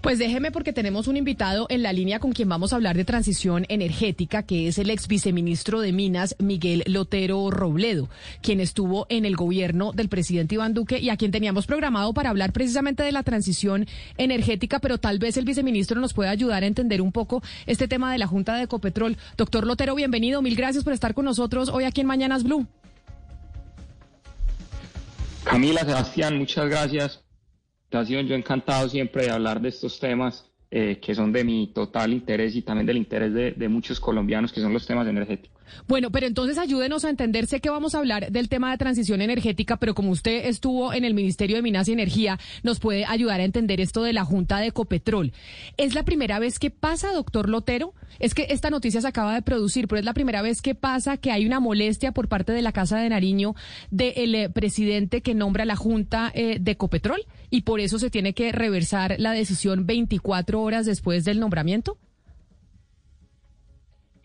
Pues déjeme porque tenemos un invitado en la línea con quien vamos a hablar de transición energética, que es el ex viceministro de Minas, Miguel Lotero Robledo, quien estuvo en el gobierno del presidente Iván Duque y a quien teníamos programado para hablar precisamente de la transición energética, pero tal vez el viceministro nos pueda ayudar a entender un poco este tema de la Junta de Ecopetrol. Doctor Lotero, bienvenido. Mil gracias por estar con nosotros hoy aquí en Mañanas Blue. Camila, Sebastián, muchas gracias yo encantado siempre de hablar de estos temas eh, que son de mi total interés y también del interés de, de, muchos colombianos, que son los temas energéticos. Bueno, pero entonces ayúdenos a entender, sé que vamos a hablar del tema de transición energética, pero como usted estuvo en el Ministerio de Minas y Energía, nos puede ayudar a entender esto de la Junta de Ecopetrol. ¿Es la primera vez que pasa, doctor Lotero? Es que esta noticia se acaba de producir, pero es la primera vez que pasa que hay una molestia por parte de la Casa de Nariño del eh, presidente que nombra la Junta eh, de Ecopetrol y por eso se tiene que reversar la decisión 24 horas después del nombramiento?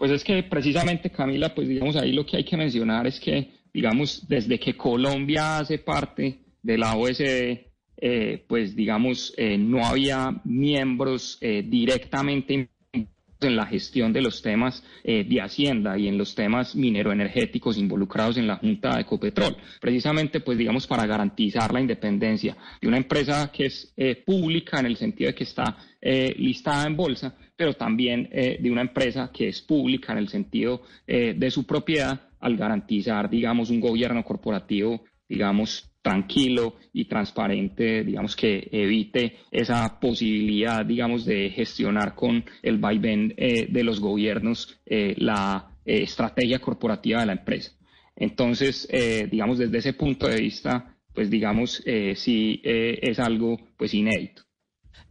Pues es que precisamente, Camila, pues digamos ahí lo que hay que mencionar es que, digamos, desde que Colombia hace parte de la OSD, eh, pues digamos, eh, no había miembros eh, directamente en la gestión de los temas eh, de Hacienda y en los temas mineroenergéticos involucrados en la Junta de Ecopetrol, precisamente pues digamos para garantizar la independencia de una empresa que es pública en el sentido de que está eh, listada en bolsa, pero también de una empresa que es pública en el sentido de su propiedad al garantizar digamos un gobierno corporativo digamos tranquilo y transparente, digamos, que evite esa posibilidad, digamos, de gestionar con el vaivén eh, de los gobiernos eh, la eh, estrategia corporativa de la empresa. Entonces, digamos, desde ese punto de vista, pues digamos, sí es algo pues inédito.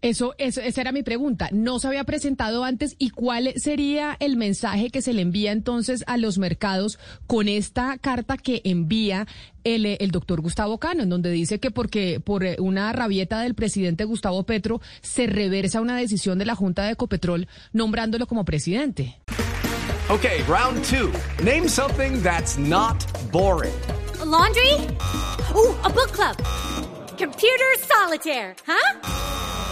Eso, esa era mi pregunta. No se había presentado antes y cuál sería el mensaje que se le envía entonces a los mercados con esta carta que envía el, el doctor Gustavo Cano, en donde dice que porque por una rabieta del presidente Gustavo Petro se reversa una decisión de la Junta de Ecopetrol nombrándolo como presidente. Okay, round two. Name something that's not boring. laundry? Uh, a book club. Computer solitaire, huh?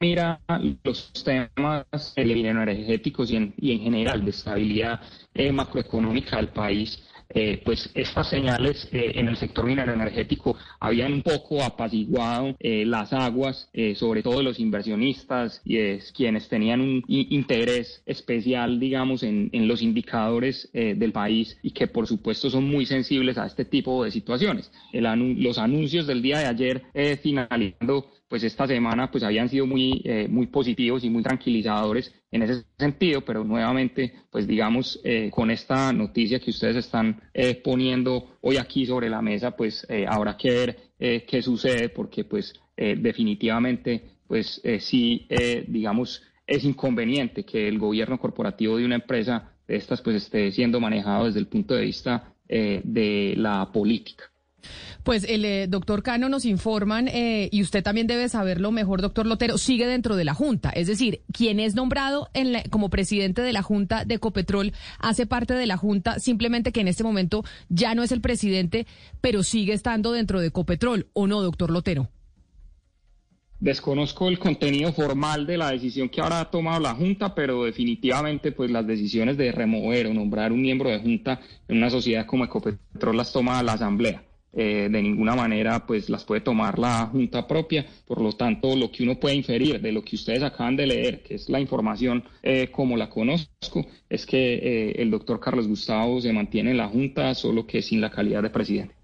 mira los temas energéticos y en, y en general de estabilidad eh, macroeconómica del país, eh, pues estas señales eh, en el sector minero energético habían un poco apaciguado las aguas, sobre todo los inversionistas y es quienes tenían un interés especial, digamos, en, los indicadores del país y que por supuesto son muy sensibles a este tipo de situaciones. El los anuncios del día de ayer finalizando pues esta semana pues habían sido muy, eh, muy positivos y muy tranquilizadores en ese sentido, pero nuevamente pues digamos eh, con esta noticia que ustedes están eh, poniendo hoy aquí sobre la mesa pues habrá que ver qué sucede porque pues definitivamente pues sí digamos es inconveniente que el gobierno corporativo de una empresa de estas pues esté siendo manejado desde el punto de vista de la política. Pues el eh, doctor Cano nos informan, eh, y usted también debe saberlo mejor, doctor Lotero, sigue dentro de la Junta. Es decir, quien es nombrado en como presidente de la Junta de Ecopetrol hace parte de la Junta, simplemente que en este momento ya no es el presidente, pero sigue estando dentro de Ecopetrol, ¿o no, doctor Lotero? Desconozco el contenido formal de la decisión que ahora ha tomado la Junta, pero definitivamente pues las decisiones de remover o nombrar un miembro de Junta en una sociedad como Ecopetrol las toma la Asamblea. Eh, de ninguna manera pues las puede tomar la Junta propia. Por lo tanto, lo que uno puede inferir de lo que ustedes acaban de leer, que es la información eh, como la conozco, es que eh, el doctor Carlos Gustavo se mantiene en la Junta, solo que sin la calidad de presidente.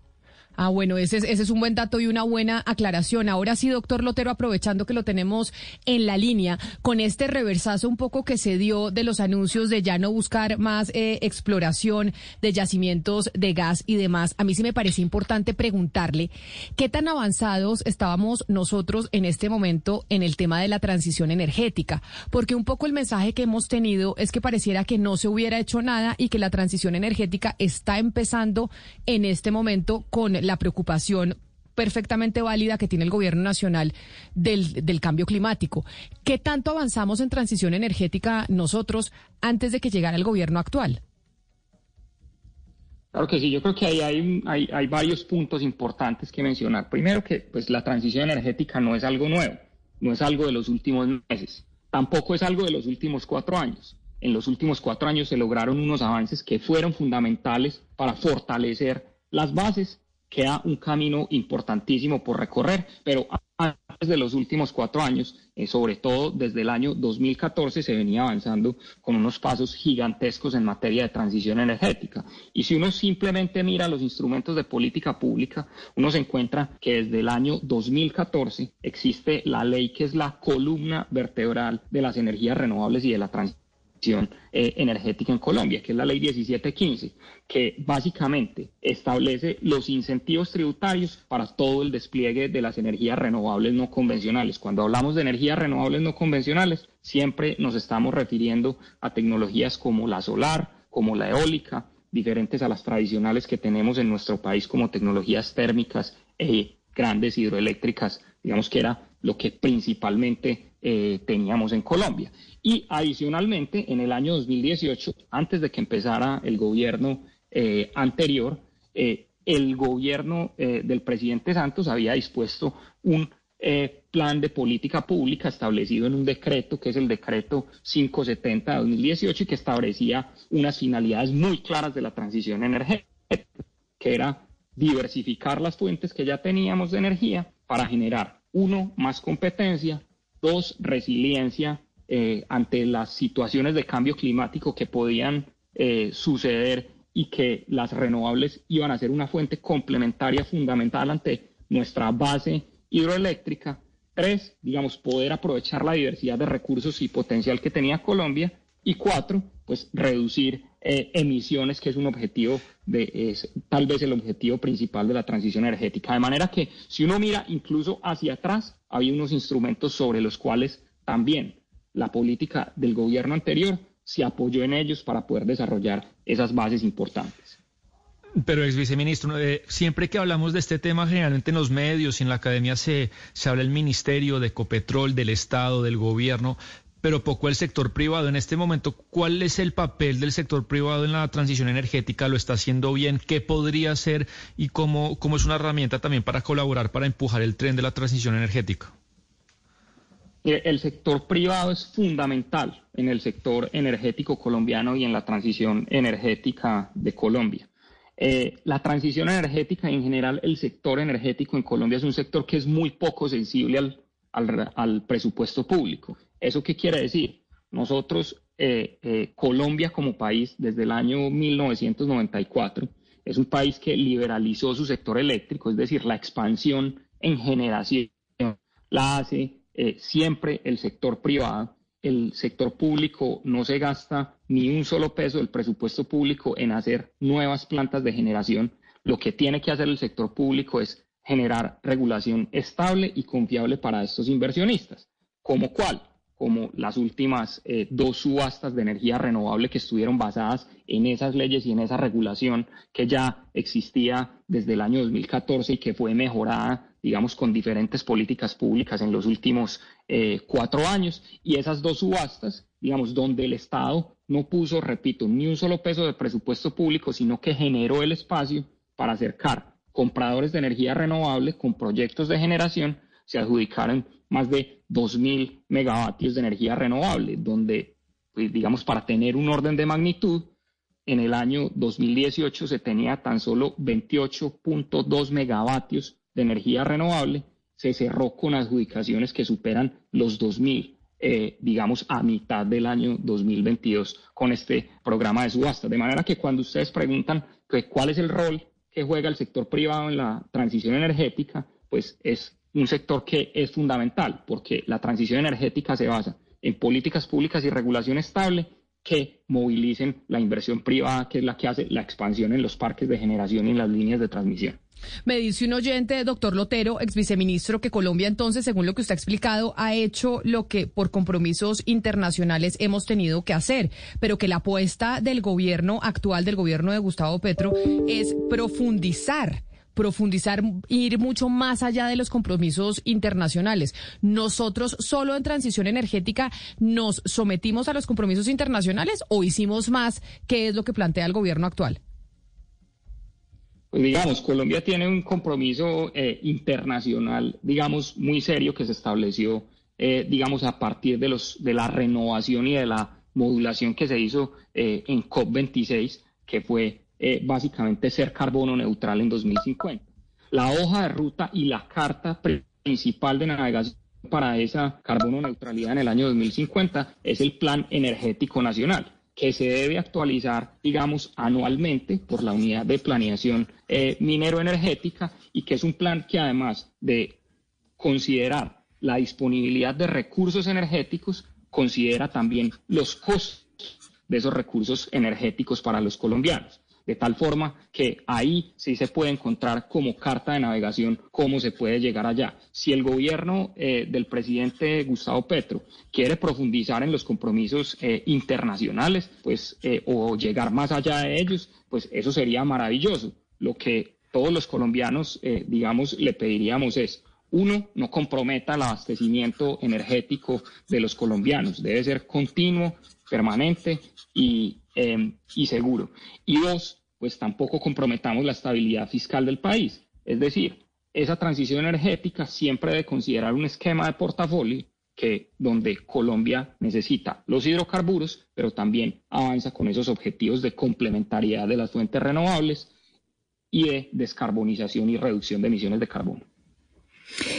Ah, bueno, ese es, ese es un buen dato y una buena aclaración. Ahora sí, doctor Lotero, aprovechando que lo tenemos en la línea, con este reversazo un poco que se dio de los anuncios de ya no buscar más eh, exploración de yacimientos de gas y demás, a mí sí me parece importante preguntarle qué tan avanzados estábamos nosotros en este momento en el tema de la transición energética, porque un poco el mensaje que hemos tenido es que pareciera que no se hubiera hecho nada y que la transición energética está empezando en este momento con la preocupación perfectamente válida que tiene el gobierno nacional del, del, cambio climático. ¿Qué tanto avanzamos en transición energética nosotros antes de que llegara el gobierno actual? Claro que sí, yo creo que ahí hay, hay, hay varios puntos importantes que mencionar. Primero que pues, la transición energética no es algo nuevo, no es algo de los últimos meses, tampoco es algo de los últimos cuatro años. En los últimos cuatro años se lograron unos avances que fueron fundamentales para fortalecer las bases queda un camino importantísimo por recorrer, pero antes de los últimos cuatro años, eh, sobre todo desde el año 2014, se venía avanzando con unos pasos gigantescos en materia de transición energética. Y si uno simplemente mira los instrumentos de política pública, uno se encuentra que desde el año 2014 existe la ley que es la columna vertebral de las energías renovables y de la transición eh, energética en Colombia, que es la ley 1715, que básicamente establece los incentivos tributarios para todo el despliegue de las energías renovables no convencionales. Cuando hablamos de energías renovables no convencionales, siempre nos estamos refiriendo a tecnologías como la solar, como la eólica, diferentes a las tradicionales que tenemos en nuestro país como tecnologías térmicas e grandes hidroeléctricas, digamos que era lo que principalmente eh, teníamos en Colombia. Y adicionalmente, en el año 2018, antes de que empezara el gobierno eh, anterior, eh, el gobierno del presidente Santos había dispuesto un plan de política pública establecido en un decreto, que es el decreto 570 de 2018, y que establecía unas finalidades muy claras de la transición energética, que era diversificar las fuentes que ya teníamos de energía para generar, uno, más competencia, Dos, resiliencia eh, ante las situaciones de cambio climático que podían eh, suceder y que las renovables iban a ser una fuente complementaria fundamental ante nuestra base hidroeléctrica. Tres, digamos, poder aprovechar la diversidad de recursos y potencial que tenía Colombia. Y cuatro, pues reducir eh, emisiones, que es un objetivo, de, es tal vez el objetivo principal de la transición energética. De manera que si uno mira incluso hacia atrás, había unos instrumentos sobre los cuales también la política del gobierno anterior se apoyó en ellos para poder desarrollar esas bases importantes. Pero, ex viceministro, eh, siempre que hablamos de este tema, generalmente en los medios y en la academia se, se habla del ministerio, de Copetrol, del Estado, del gobierno, pero poco el sector privado. En este momento, ¿cuál es el papel del sector privado en la transición energética? ¿Lo está haciendo bien? ¿Qué podría hacer? ¿Y cómo, es una herramienta también para colaborar, para empujar el tren de la transición energética? El sector privado es fundamental en el sector energético colombiano y en la transición energética de Colombia. Eh, la transición energética en general, el sector energético en Colombia es un sector que es muy poco sensible al, presupuesto público. ¿Eso qué quiere decir? Nosotros, eh, eh, Colombia como país, desde el año 1994, es un país que liberalizó su sector eléctrico, es decir, la expansión en generación la hace eh, siempre el sector privado. El sector público no se gasta ni un solo peso del presupuesto público en hacer nuevas plantas de generación. Lo que tiene que hacer el sector público es generar regulación estable y confiable para estos inversionistas. ¿Como cuál? Como las últimas eh, dos subastas de energía renovable que estuvieron basadas en esas leyes y en esa regulación que ya existía desde el año 2014 y que fue mejorada, digamos, con diferentes políticas públicas en los últimos eh, cuatro años. Y esas dos subastas, digamos, donde el Estado no puso, repito, ni un solo peso de presupuesto público, sino que generó el espacio para acercar compradores de energía renovable con proyectos de generación se adjudicaron más de 2.000 megavatios de energía renovable, donde, pues, digamos, para tener un orden de magnitud, en el año 2018 se tenía tan solo 28.2 megavatios de energía renovable, se cerró con adjudicaciones que superan los 2.000, eh, digamos, a mitad del año 2022 con este programa de subasta. De manera que cuando ustedes preguntan cuál es el rol que juega el sector privado en la transición energética, pues es un sector que es fundamental, porque la transición energética se basa en políticas públicas y regulación estable que movilicen la inversión privada, que es la que hace la expansión en los parques de generación y en las líneas de transmisión. Me dice un oyente, doctor Lotero, ex viceministro, que Colombia entonces, según lo que usted ha explicado, ha hecho lo que por compromisos internacionales hemos tenido que hacer, pero que la apuesta del gobierno actual, del gobierno de Gustavo Petro, es profundizar profundizar, ir mucho más allá de los compromisos internacionales. Nosotros solo en transición energética nos sometimos a los compromisos internacionales o hicimos más, ¿Qué es lo que plantea el gobierno actual. Pues digamos, Colombia tiene un compromiso eh, internacional, digamos, muy serio que se estableció, eh, digamos, a partir de, los, de la renovación y de la modulación que se hizo eh, en COP26, que fue eh, básicamente ser carbono neutral en 2050. La hoja de ruta y la carta principal de navegación para esa carbono neutralidad en el año 2050 es el Plan Energético Nacional que se debe actualizar, digamos, anualmente por la unidad de planeación eh, minero-energética y que es un plan que además de considerar la disponibilidad de recursos energéticos, considera también los costos de esos recursos energéticos para los colombianos de tal forma que ahí sí se puede encontrar como carta de navegación cómo se puede llegar allá. Si el gobierno eh, del presidente Gustavo Petro quiere profundizar en los compromisos eh, internacionales, pues, eh, o llegar más allá de ellos, pues eso sería maravilloso. Lo que todos los colombianos, digamos, le pediríamos es, uno, no comprometa el abastecimiento energético de los colombianos, debe ser continuo, permanente y Em, y seguro. Y dos, pues tampoco comprometamos la estabilidad fiscal del país. Es decir, esa transición energética siempre debe considerar un esquema de portafolio que donde Colombia necesita los hidrocarburos, pero también avanza con esos objetivos de complementariedad de las fuentes renovables y de descarbonización y reducción de emisiones de carbono.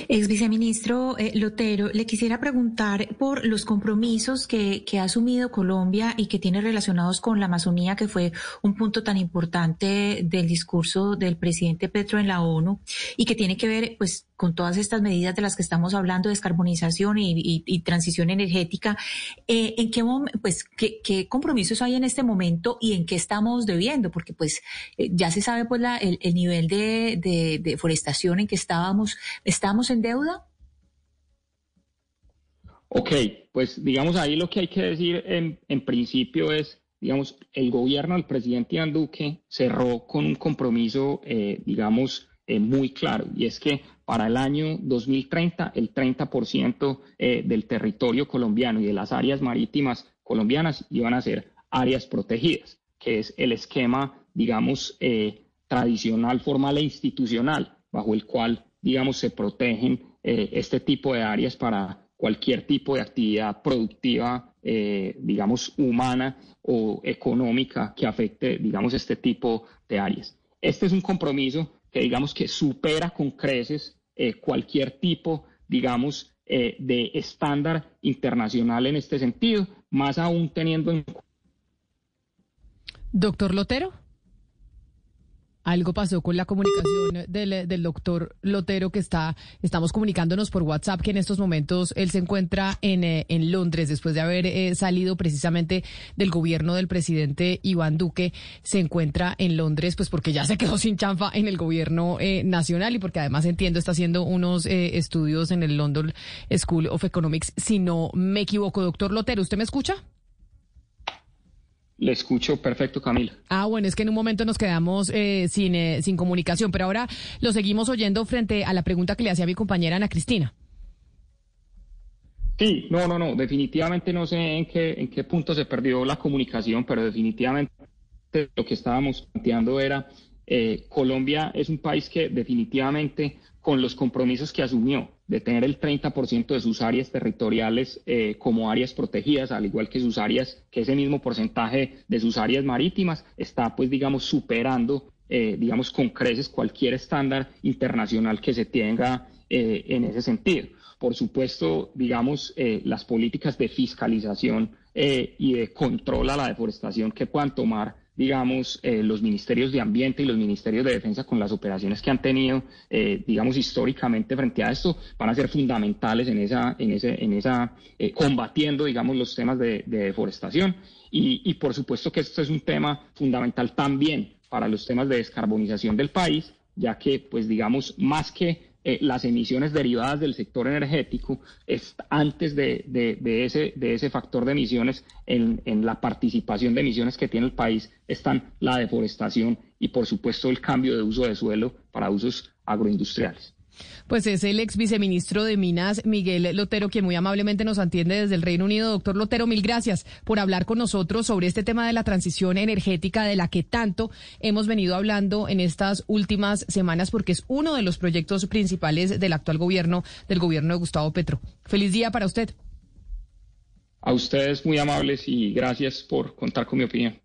Ex viceministro eh, Lotero, le quisiera preguntar por los compromisos que, que, ha asumido Colombia y que tiene relacionados con la Amazonía, que fue un punto tan importante del discurso del presidente Petro en la ONU y que tiene que ver, pues, con todas estas medidas de las que estamos hablando, descarbonización y, transición energética, eh, ¿en qué, pues, qué, compromisos hay en este momento y en qué estamos debiendo? Porque pues eh, ya se sabe pues el, nivel de, deforestación en que estábamos, ¿estamos en deuda? Ok, pues digamos ahí lo que hay que decir en, en principio es, digamos, el gobierno del presidente Iván Duque cerró con un compromiso, eh, digamos, muy claro, y es que para el año 2030 el 30% eh, del territorio colombiano y de las áreas marítimas colombianas iban a ser áreas protegidas, que es el esquema, digamos, eh, tradicional, formal e institucional, bajo el cual, digamos, se protegen eh, este tipo de áreas para cualquier tipo de actividad productiva, digamos, humana o económica que afecte, digamos, este tipo de áreas. Este es un compromiso que digamos que supera con creces eh, cualquier tipo, digamos, eh, de estándar internacional en este sentido, más aún teniendo en Doctor Lotero. Algo pasó con la comunicación del, doctor Lotero que está, estamos comunicándonos por WhatsApp que en estos momentos él se encuentra en, eh, en Londres después de haber eh, salido precisamente del gobierno del presidente Iván Duque, se encuentra en Londres pues porque ya se quedó sin chanfa en el gobierno eh, nacional y porque además entiendo está haciendo unos estudios en el London School of Economics, si no me equivoco. Doctor Lotero, ¿usted me escucha? Le escucho perfecto, Camila. Ah, bueno, es que en un momento nos quedamos eh, sin, eh, sin comunicación, pero ahora lo seguimos oyendo frente a la pregunta que le hacía mi compañera Ana Cristina. Sí, no, no, no, definitivamente no sé en qué, en qué punto se perdió la comunicación, pero definitivamente lo que estábamos planteando era eh, Colombia es un país que definitivamente con los compromisos que asumió de tener el 30% de sus áreas territoriales eh, como áreas protegidas, al igual que sus áreas, que ese mismo porcentaje de sus áreas marítimas está, pues, digamos, superando, eh, digamos, con creces cualquier estándar internacional que se tenga eh, en ese sentido. Por supuesto, digamos, las políticas de fiscalización y de control a la deforestación que puedan tomar digamos, eh, los ministerios de Ambiente y los ministerios de Defensa con las operaciones que han tenido, eh, digamos, históricamente frente a esto, van a ser fundamentales en esa, en ese, en esa, eh, combatiendo, digamos, los temas de, deforestación. Y, y, por supuesto que esto es un tema fundamental también para los temas de descarbonización del país, ya que, pues, digamos, más que eh, las emisiones derivadas del sector energético, es, antes de, ese, de ese factor de emisiones, en, en la participación de emisiones que tiene el país, están la deforestación y, por supuesto, el cambio de uso de suelo para usos agroindustriales. Pues es el ex viceministro de Minas, Miguel Lotero, quien muy amablemente nos atiende desde el Reino Unido. Doctor Lotero, mil gracias por hablar con nosotros sobre este tema de la transición energética de la que tanto hemos venido hablando en estas últimas semanas, porque es uno de los proyectos principales del actual gobierno, del gobierno de Gustavo Petro. Feliz día para usted. A ustedes muy amables y gracias por contar con mi opinión.